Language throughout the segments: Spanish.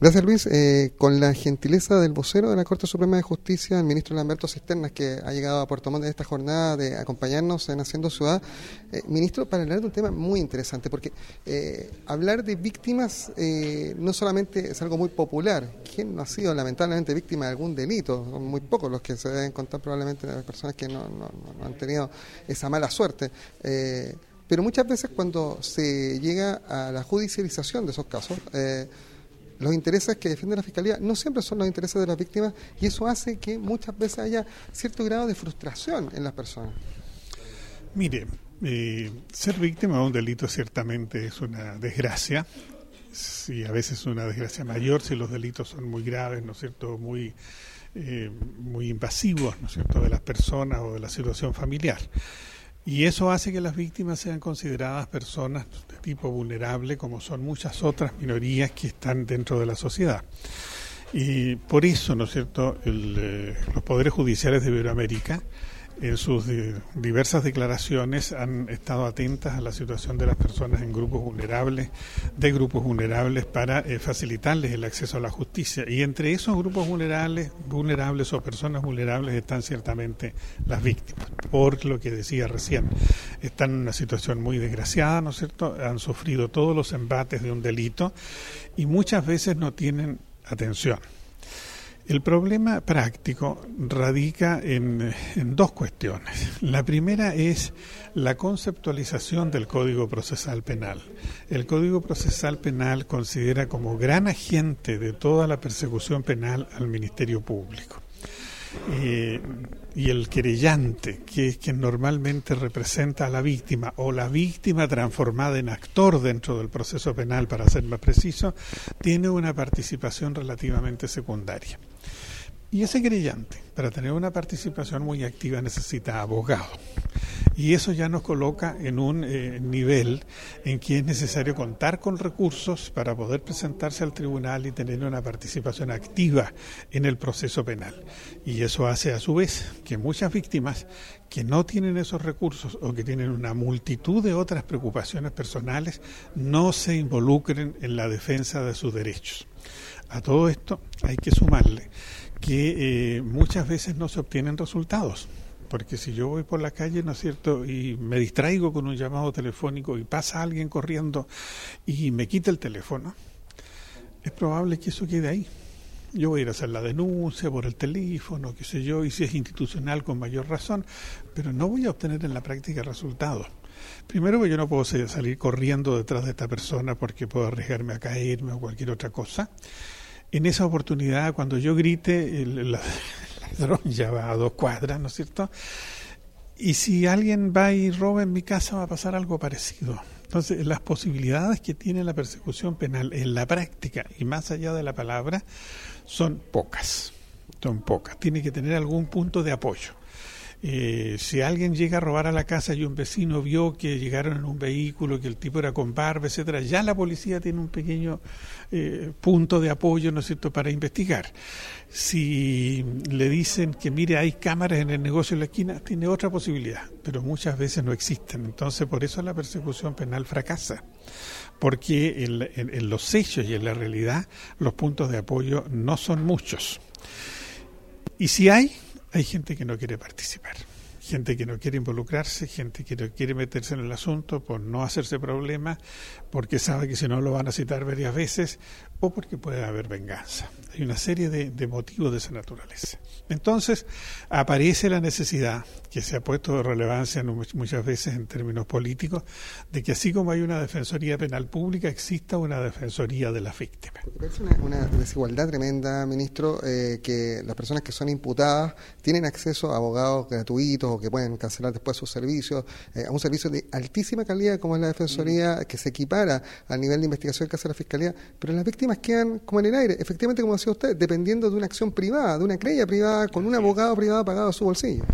Gracias Luis. Eh, con la gentileza del vocero de la Corte Suprema de Justicia, el ministro Lamberto Cisternas, que ha llegado a Puerto Montt en esta jornada de acompañarnos en Haciendo Ciudad. Eh, ministro, para hablar de un tema muy interesante, porque eh, hablar de víctimas no solamente es algo muy popular. ¿Quién no ha sido lamentablemente víctima de algún delito? Son muy pocos los que se deben contar probablemente las personas que no, no, no han tenido esa mala suerte. pero muchas veces cuando se llega a la judicialización de esos casos, los intereses que defiende la Fiscalía no siempre son los intereses de las víctimas y eso hace que muchas veces haya cierto grado de frustración en las personas. Mire, eh, ser víctima de un delito ciertamente es una desgracia, si a veces es una desgracia mayor si los delitos son muy graves, ¿no es cierto?, muy, eh, muy invasivos, ¿no es cierto?, de las personas o de la situación familiar. Y eso hace que las víctimas sean consideradas personas de tipo vulnerable, como son muchas otras minorías que están dentro de la sociedad. Y por eso, ¿no es cierto?, eh, los poderes judiciales de Iberoamérica en sus diversas declaraciones han estado atentas a la situación de las personas en grupos vulnerables, de grupos vulnerables, para eh, facilitarles el acceso a la justicia. Y entre esos grupos vulnerables, vulnerables o personas vulnerables están ciertamente las víctimas, por lo que decía recién. Están en una situación muy desgraciada, ¿no es cierto? Han sufrido todos los embates de un delito y muchas veces no tienen atención. El problema práctico radica en, dos cuestiones. La primera es la conceptualización del Código Procesal Penal. El Código Procesal Penal considera como gran agente de toda la persecución penal al Ministerio Público. Eh, y el querellante, que es quien normalmente representa a la víctima, o la víctima transformada en actor dentro del proceso penal, para ser más preciso, tiene una participación relativamente secundaria. Y ese creyente, para tener una participación muy activa, necesita abogado. Y eso ya nos coloca en un eh, nivel en que es necesario contar con recursos para poder presentarse al tribunal y tener una participación activa en el proceso penal. Y eso hace a su vez que muchas víctimas que no tienen esos recursos o que tienen una multitud de otras preocupaciones personales no se involucren en la defensa de sus derechos. A todo esto hay que sumarle que eh, muchas veces no se obtienen resultados. Porque si yo voy por la calle, ¿no es cierto?, y me distraigo con un llamado telefónico y pasa alguien corriendo y me quita el teléfono, es probable que eso quede ahí. Yo voy a ir a hacer la denuncia por el teléfono, qué sé yo, y si es institucional con mayor razón, pero no voy a obtener en la práctica resultados. Primero, yo no puedo salir corriendo detrás de esta persona porque puedo arriesgarme a caerme o cualquier otra cosa en esa oportunidad, cuando yo grite, el, ladrón ya va a dos cuadras, ¿no es cierto? Y si alguien va y roba en mi casa, va a pasar algo parecido. Entonces, las posibilidades que tiene la persecución penal en la práctica y más allá de la palabra son pocas. Son pocas. Tiene que tener algún punto de apoyo. Eh, si alguien llega a robar a la casa y un vecino vio que llegaron en un vehículo, que el tipo era con barba, etcétera, ya la policía tiene un pequeño eh, punto de apoyo, ¿no es cierto?, para investigar. Si le dicen que mire hay cámaras en el negocio de la esquina, tiene otra posibilidad, pero muchas veces no existen. Entonces, por eso la persecución penal fracasa, porque en los hechos y en la realidad los puntos de apoyo no son muchos. Y si hay, hay gente que no quiere participar, gente que no quiere involucrarse, gente que no quiere meterse en el asunto por no hacerse problema, porque sabe que si no lo van a citar varias veces o porque puede haber venganza. Hay una serie de, motivos de esa naturaleza. Entonces, aparece la necesidad, que se ha puesto de relevancia muchas veces en términos políticos, de que así como hay una defensoría penal pública, exista una defensoría de las víctimas. Es una, una, desigualdad tremenda, ministro, eh, que las personas que son imputadas tienen acceso a abogados gratuitos o que pueden cancelar después sus servicios, eh, a un servicio de altísima calidad como es la defensoría, que se equipara al nivel de investigación que hace la fiscalía, pero las víctimas quedan como en el aire, efectivamente, como decía usted, dependiendo de una acción privada, de una creencia privada, con un abogado privado pagado a su bolsillo.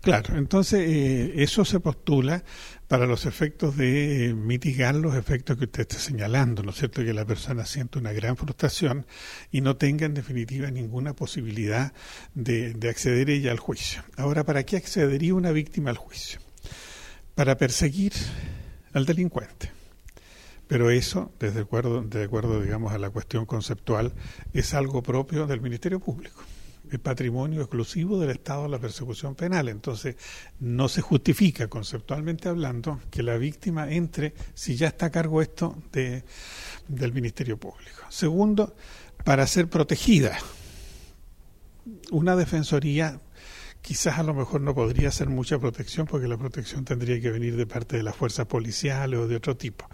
Claro, entonces eh, eso se postula para los efectos de mitigar los efectos que usted está señalando, ¿no es cierto? Que la persona siente una gran frustración y no tenga en definitiva ninguna posibilidad de, de acceder ella al juicio. Ahora, ¿para qué accedería una víctima al juicio? Para perseguir al delincuente Pero eso, desde acuerdo, de acuerdo, digamos, a la cuestión conceptual, es algo propio del Ministerio Público patrimonio exclusivo del Estado la persecución penal. Entonces, no se justifica, conceptualmente hablando, que la víctima entre, si ya está a cargo esto, de, del Ministerio Público. Segundo, para ser protegida. Una defensoría quizás a lo mejor no podría ser mucha protección porque la protección tendría que venir de parte de las fuerzas policiales o de otro tipo.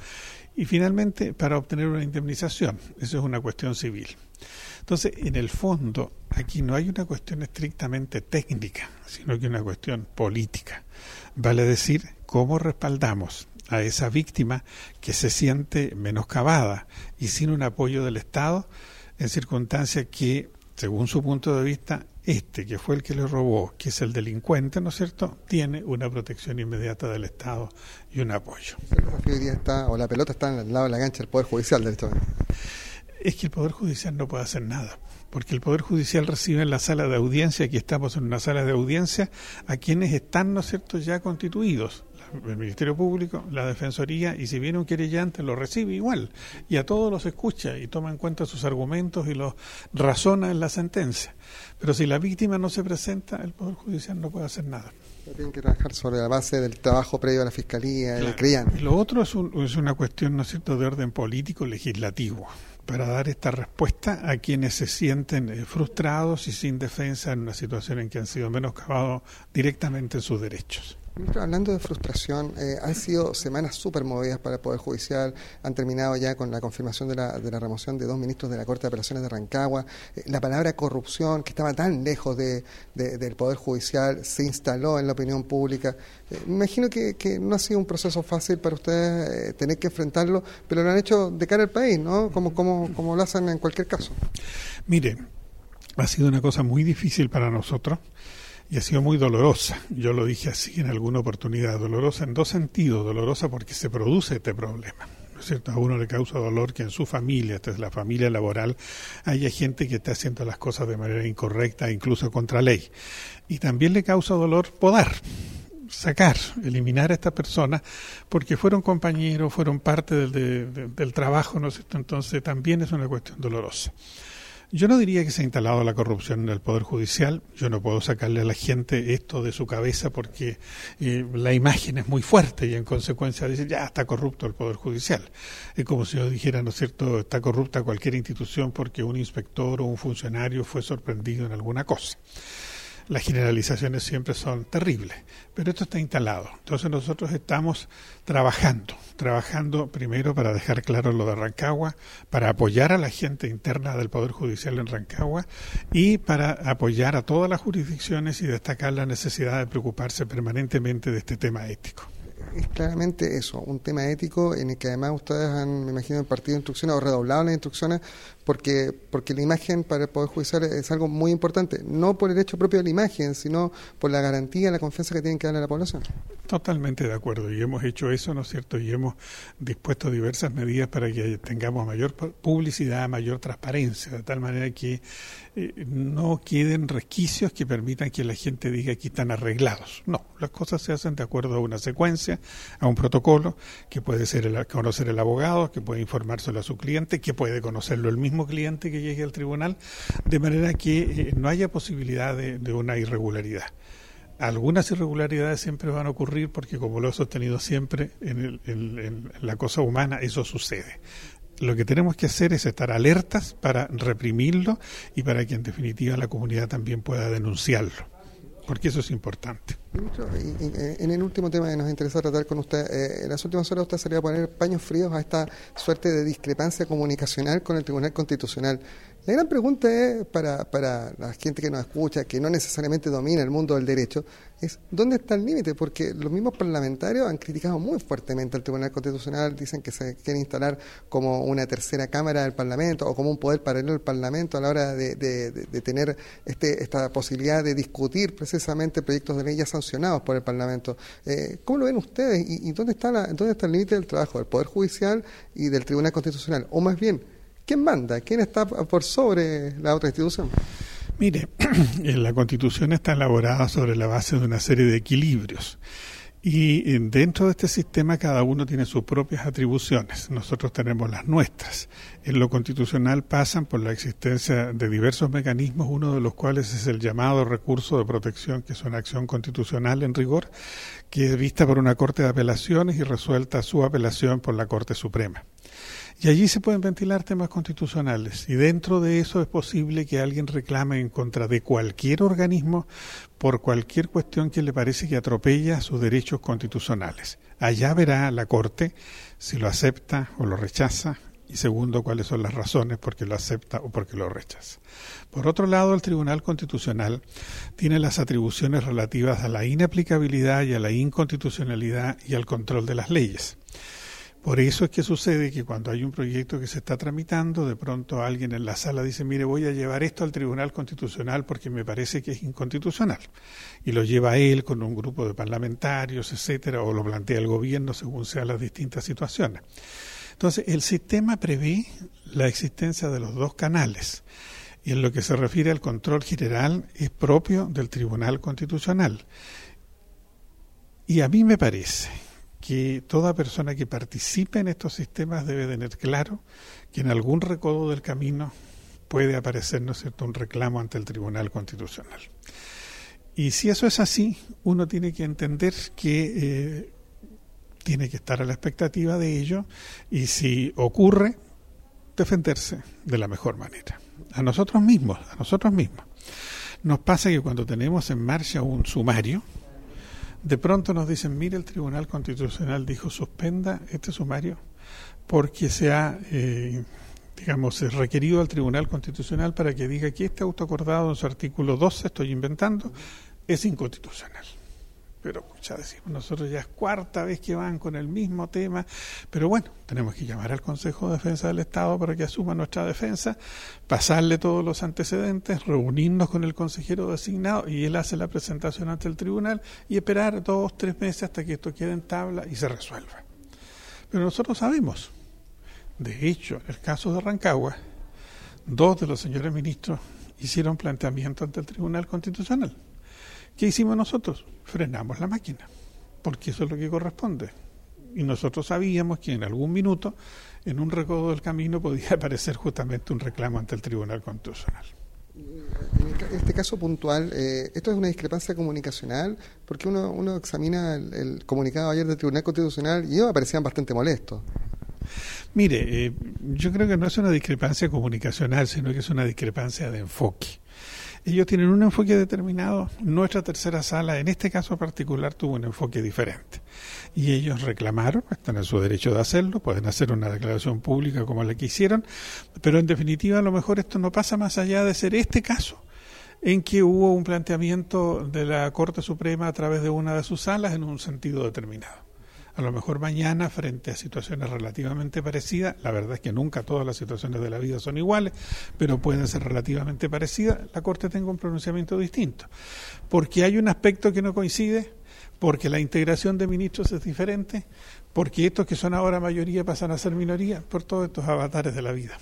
Y finalmente, para obtener una indemnización, eso es una cuestión civil. Entonces, en el fondo, aquí no hay una cuestión estrictamente técnica, sino que una cuestión política. Vale decir, cómo respaldamos a esa víctima que se siente menoscabada y sin un apoyo del Estado en circunstancias que, según su punto de vista, este que fue el que le robó, que es el delincuente, ¿no es cierto?, tiene una protección inmediata del Estado y un apoyo. está, o la pelota está al lado de la cancha del Poder Judicial, derechamente es que el Poder Judicial no puede hacer nada, porque el Poder Judicial recibe en la sala de audiencia, aquí estamos en una sala de audiencia, a quienes están, ¿no es cierto?, ya constituidos. El Ministerio Público, la Defensoría, y si viene un querellante lo recibe igual, y a todos los escucha y toma en cuenta sus argumentos y los razona en la sentencia. Pero si la víctima no se presenta, el Poder Judicial no puede hacer nada. Tienen que trabajar sobre la base del trabajo previo a la Fiscalía, el creyente. Lo otro es, es una cuestión, ¿no es cierto?, de orden político legislativo para dar esta respuesta a quienes se sienten eh, frustrados y sin defensa en una situación en que han sido menoscabados directamente en sus derechos hablando de frustración, eh, han sido semanas súper movidas para el Poder Judicial, han terminado ya con la confirmación de la, de la remoción de dos ministros de la Corte de Apelaciones de Rancagua, eh, la palabra corrupción, que estaba tan lejos de, del Poder Judicial, se instaló en la opinión pública. Eh, me imagino que, que, no ha sido un proceso fácil para ustedes tener que enfrentarlo, pero lo han hecho de cara al país, ¿no? Como, como, como lo hacen en cualquier caso. Mire, ha sido una cosa muy difícil para nosotros y ha sido muy dolorosa. Yo lo dije así en alguna oportunidad, dolorosa en dos sentidos, dolorosa porque se produce este problema. ¿no es cierto? A uno le causa dolor que en su familia, esta es la familia laboral, haya gente que está haciendo las cosas de manera incorrecta, incluso contra ley. Y también le causa dolor podar, sacar, eliminar a esta persona, porque fueron compañeros, fueron parte del, del trabajo, ¿no es cierto? Entonces también es una cuestión dolorosa. Yo no diría que se ha instalado la corrupción en el Poder Judicial. Yo no puedo sacarle a la gente esto de su cabeza porque eh, la imagen es muy fuerte y en consecuencia dice ya está corrupto el Poder Judicial. Es como si yo dijera, ¿no es cierto?, está corrupta cualquier institución porque un inspector o un funcionario fue sorprendido en alguna cosa las generalizaciones siempre son terribles, pero esto está instalado. Entonces nosotros estamos trabajando, trabajando primero para dejar claro lo de Rancagua, para apoyar a la gente interna del Poder Judicial en Rancagua y para apoyar a todas las jurisdicciones y destacar la necesidad de preocuparse permanentemente de este tema ético es claramente eso, un tema ético en el que además ustedes han, me imagino, impartido instrucciones o redoblado las instrucciones porque, porque la imagen para el Poder Judicial es algo muy importante, no por el hecho propio de la imagen, sino por la garantía, la confianza que tienen que darle a la población. Totalmente de acuerdo, y hemos hecho eso, ¿no es cierto? Y hemos dispuesto diversas medidas para que tengamos mayor publicidad, mayor transparencia, de tal manera que eh, no queden resquicios que permitan que la gente diga que están arreglados. No, las cosas se hacen de acuerdo a una secuencia, a un protocolo, que puede ser el, conocer el abogado, que puede informárselo a su cliente, que puede conocerlo el mismo cliente que llegue al tribunal, de manera que eh, no haya posibilidad de, una irregularidad. Algunas irregularidades siempre van a ocurrir porque, como lo he sostenido siempre, en, la cosa humana eso sucede lo que tenemos que hacer es estar alertas para reprimirlo y para que en definitiva la comunidad también pueda denunciarlo, porque eso es importante. En el último tema que nos interesa tratar con usted, eh, en las últimas horas usted sería poner paños fríos a esta suerte de discrepancia comunicacional con el Tribunal Constitucional. La gran pregunta es para, para la gente que nos escucha, que no necesariamente domina el mundo del derecho, es ¿dónde está el límite? Porque los mismos parlamentarios han criticado muy fuertemente al Tribunal Constitucional, dicen que se quiere instalar como una tercera cámara del Parlamento o como un poder paralelo al Parlamento a la hora de, tener este, esta posibilidad de discutir precisamente proyectos de ley ya sancionados por el Parlamento. Eh, ¿Cómo lo ven ustedes y, dónde, está la, dónde está el límite del trabajo del Poder Judicial y del Tribunal Constitucional? O más bien, ¿Quién manda? ¿Quién está por sobre la otra institución? Mire, la Constitución está elaborada sobre la base de una serie de equilibrios Y eh, dentro de este sistema cada uno tiene sus propias atribuciones. Nosotros tenemos las nuestras. En lo constitucional pasan por la existencia de diversos mecanismos, uno de los cuales es el llamado recurso de protección, que es una acción constitucional en rigor, que es vista por una Corte de Apelaciones y resuelta su apelación por la Corte Suprema. Y allí se pueden ventilar temas constitucionales. Y dentro de eso es posible que alguien reclame en contra de cualquier organismo por cualquier cuestión que le parece que atropella sus derechos constitucionales. Allá verá la Corte si lo acepta o lo rechaza y segundo, cuáles son las razones por qué lo acepta o por qué lo rechaza. Por otro lado, el Tribunal Constitucional tiene las atribuciones relativas a la inaplicabilidad y a la inconstitucionalidad y al control de las leyes. Por eso es que sucede que cuando hay un proyecto que se está tramitando, de pronto alguien en la sala dice, mire, voy a llevar esto al Tribunal Constitucional porque me parece que es inconstitucional. Y lo lleva él con un grupo de parlamentarios, etcétera, o lo plantea el gobierno según sean las distintas situaciones. Entonces, el sistema prevé la existencia de los dos canales. Y en lo que se refiere al control general es propio del Tribunal Constitucional. Y a mí me parece que toda persona que participe en estos sistemas debe tener claro que en algún recodo del camino puede aparecer, ¿no un reclamo ante el Tribunal Constitucional. Y si eso es así, uno tiene que entender que eh, tiene que estar a la expectativa de ello y si ocurre, defenderse de la mejor manera. A nosotros mismos, a nosotros mismos. Nos pasa que cuando tenemos en marcha un sumario, de pronto nos dicen, mire, el Tribunal Constitucional dijo suspenda este sumario porque se ha, eh, digamos, requerido al Tribunal Constitucional para que diga que este autoacordado en su artículo 12, estoy inventando, es inconstitucional pero ya decimos, nosotros ya es cuarta vez que van con el mismo tema, pero bueno, tenemos que llamar al Consejo de Defensa del Estado para que asuma nuestra defensa, pasarle todos los antecedentes, reunirnos con el consejero designado y él hace la presentación ante el tribunal y esperar dos, tres meses hasta que esto quede en tabla y se resuelva. Pero nosotros sabemos, de hecho, en el caso de Rancagua, dos de los señores ministros hicieron planteamiento ante el Tribunal Constitucional ¿Qué hicimos nosotros? Frenamos la máquina, porque eso es lo que corresponde. Y nosotros sabíamos que en algún minuto, en un recodo del camino, podía aparecer justamente un reclamo ante el Tribunal Constitucional. En este caso puntual, eh, esto es una discrepancia comunicacional, porque uno, uno examina el, comunicado ayer del Tribunal Constitucional y ellos aparecían bastante molestos. Mire, eh, yo creo que no es una discrepancia comunicacional, sino que es una discrepancia de enfoque. Ellos tienen un enfoque determinado. Nuestra tercera sala, en este caso particular, tuvo un enfoque diferente. Y ellos reclamaron, están en su derecho de hacerlo, pueden hacer una declaración pública como la que hicieron, pero en definitiva a lo mejor esto no pasa más allá de ser este caso en que hubo un planteamiento de la Corte Suprema a través de una de sus salas en un sentido determinado a lo mejor mañana frente a situaciones relativamente parecidas, la verdad es que nunca todas las situaciones de la vida son iguales, pero pueden ser relativamente parecidas, la Corte tenga un pronunciamiento distinto. Porque hay un aspecto que no coincide, porque la integración de ministros es diferente, porque estos que son ahora mayoría pasan a ser minoría, por todos estos avatares de la vida.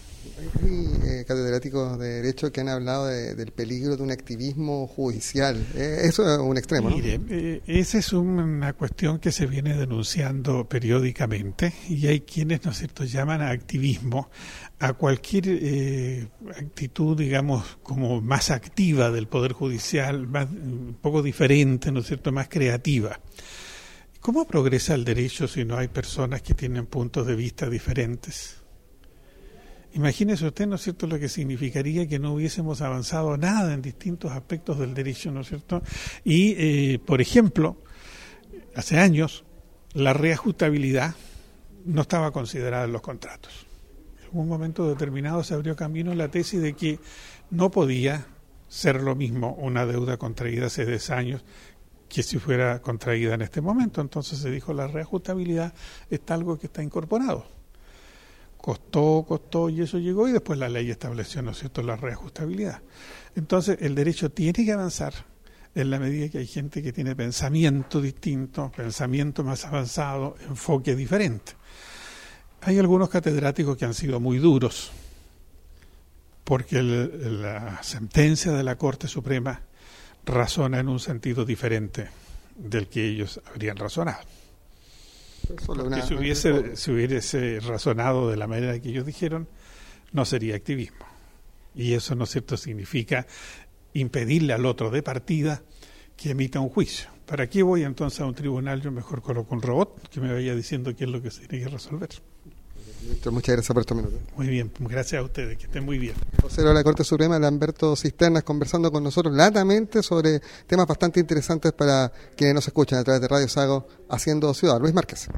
Hay eh, catedráticos de Derecho que han hablado del peligro de un activismo judicial. Eh, eso es un extremo, Mire, eh, esa es una cuestión que se viene denunciando periódicamente y hay quienes, ¿no es cierto?, llaman a activismo a cualquier eh, actitud, digamos, como más activa del Poder Judicial, más, un poco diferente, ¿no es cierto?, más creativa. ¿Cómo progresa el derecho si no hay personas que tienen puntos de vista diferentes? Imagínese usted, ¿no es cierto?, lo que significaría que no hubiésemos avanzado nada en distintos aspectos del derecho, ¿no es cierto? Y, eh, por ejemplo, hace años la reajustabilidad no estaba considerada en los contratos. En un momento determinado se abrió camino la tesis de que no podía ser lo mismo una deuda contraída hace 10 años que si fuera contraída en este momento. Entonces se dijo la reajustabilidad está algo que está incorporado. Costó, costó y eso llegó y después la ley estableció, ¿no es cierto?, la reajustabilidad. Entonces el derecho tiene que avanzar en la medida que hay gente que tiene pensamiento distinto, pensamiento más avanzado, enfoque diferente. Hay algunos catedráticos que han sido muy duros porque la sentencia de la Corte Suprema razona en un sentido diferente del que ellos habrían razonado. Porque si hubiese, si hubiese razonado de la manera que ellos dijeron, no sería activismo. Y eso, ¿no es cierto?, significa impedirle al otro de partida que emita un juicio. ¿Para qué voy entonces a un tribunal? Yo mejor coloco un robot que me vaya diciendo qué es lo que se tiene que resolver. Muchas gracias por estos minutos. Muy bien, gracias a ustedes, que estén muy bien. Vocero de la Corte Suprema, Lamberto Cisternas, conversando con nosotros latamente sobre temas bastante interesantes para quienes nos escuchan a través de Radio Sago, Haciendo Ciudad. Luis Márquez.